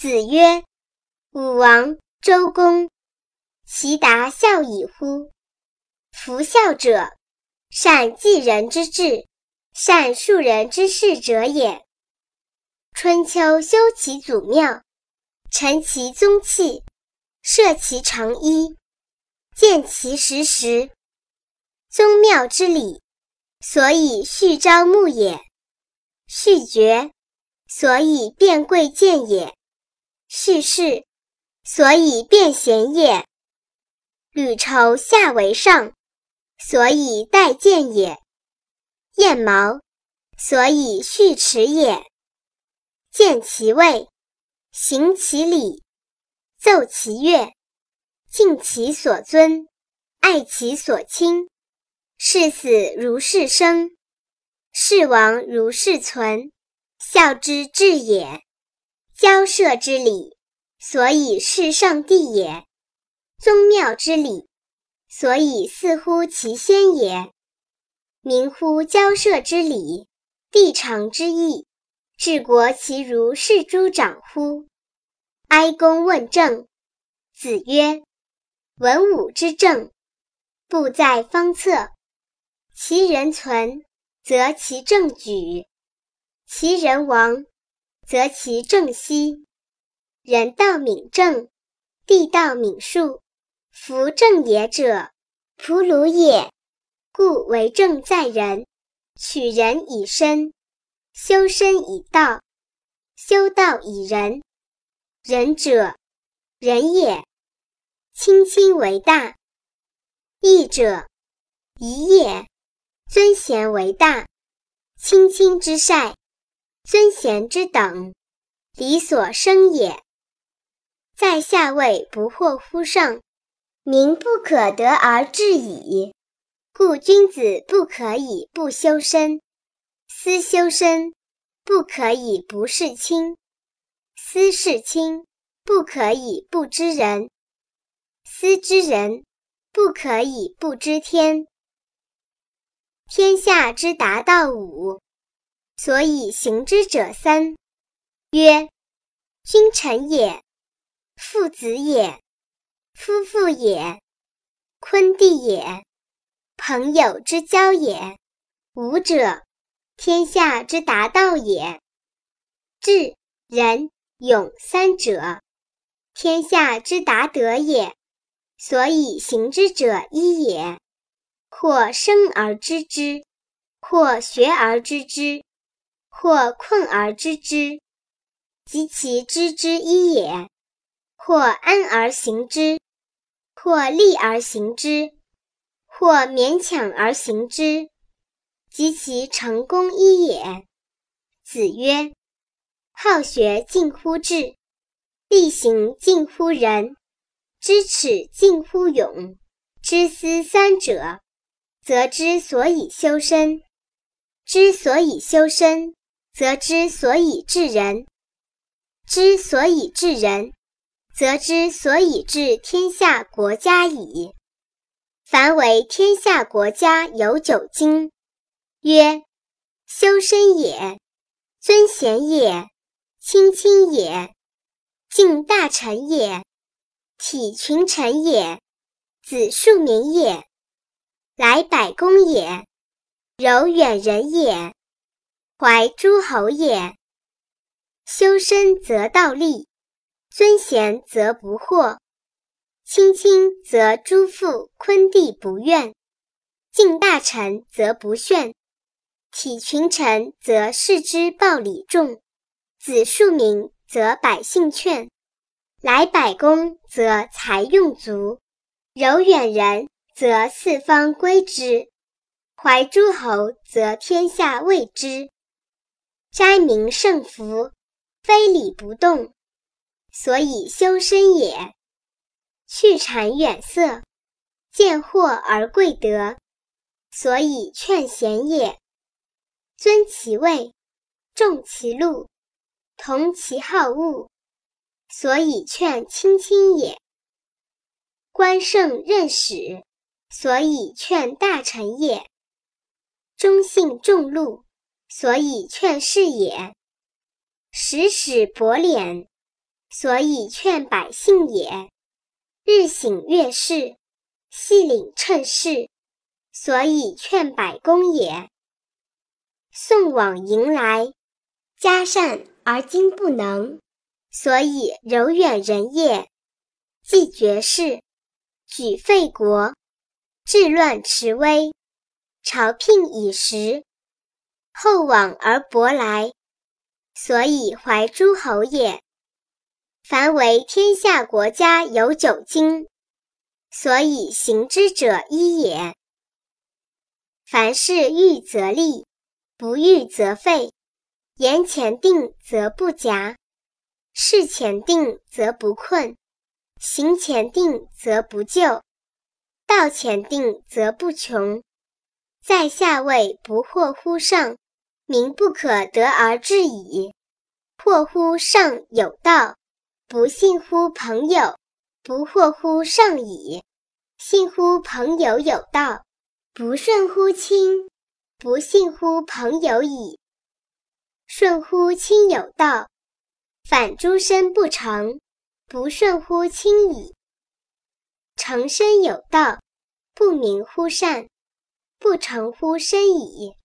子曰：“武王、周公，其达孝矣乎！夫孝者，善继人之志，善述人之事者也。春秋修其祖庙，陈其宗器，设其长衣，建其实时。宗庙之礼，所以序朝暮也；序爵，所以变贵贱也。”叙事，所以变贤也；履绸下为上，所以待见也；燕毛，所以序齿也。见其位，行其礼，奏其乐，敬其所尊，爱其所亲。视死如视生，视亡如视存，孝之至也。交涉之礼，所以是上帝也；宗庙之礼，所以似乎其先也。明乎交涉之礼，地常之义，治国其如是诸长乎？哀公问政，子曰：“文武之政，不在方策。其人存，则其政举；其人亡。”则其正息，人道敏正，地道敏术。夫正也者，仆鲁也。故为政在人，取人以身，修身以道，修道以仁。仁者，仁也。亲亲为大。义者，宜也。尊贤为大。亲亲之善。尊贤之等，理所生也。在下位不惑乎上，民不可得而治矣。故君子不可以不修身，思修身不可以不事亲，思事亲不可以不知人，思知人不可以不知天。天下之达道五。所以行之者三：曰君臣也，父子也，夫妇也，坤弟也，朋友之交也。五者，天下之达道也。智、仁、勇三者，天下之达德也。所以行之者一也。或生而知之，或学而知之。或困而知之，及其知之一也；或安而行之，或利而行之，或勉强而行之，及其成功一也。子曰：“好学近乎智，力行近乎仁，知耻近乎勇。知思三者，则之所以修身。之所以修身。”则之所以治人，之所以治人，则之所以治天下国家矣。凡为天下国家有九经，曰：修身也，尊贤也，亲亲也，敬大臣也，体群臣也，子庶民也，来百公也，柔远人也。怀诸侯也，修身则道立，尊贤则不惑，亲亲则诸父昆弟不怨，敬大臣则不炫，体群臣则视之暴礼重，子庶民则百姓劝，来百公则财用足，柔远人则四方归之，怀诸侯则天下畏之。斋民胜福，非礼不动，所以修身也；去谗远色，见货而贵德，所以劝贤也；尊其位，重其禄，同其好恶，所以劝亲亲也；官圣任使，所以劝大臣也；忠信重禄。所以劝是也，使使薄敛，所以劝百姓也。日省月事，细领称事，所以劝百公也。送往迎来，嘉善而今不能，所以柔远人也。既绝世，举废国，治乱持威，朝聘以时，厚往而薄来，所以怀诸侯也。凡为天下国家有九经，所以行之者一也。凡事预则立，不预则废。言前定则不假，事前定则不困。行前定则不就，道前定则不穷。在下位不惑乎上，民不可得而治矣。惑乎上有道，不信乎朋友，不惑乎上矣。信乎朋友有道，不顺乎亲，不信乎朋友矣。顺乎亲有道，反诸身不成。不顺乎亲矣。成身有道，不明乎善，不成乎身矣。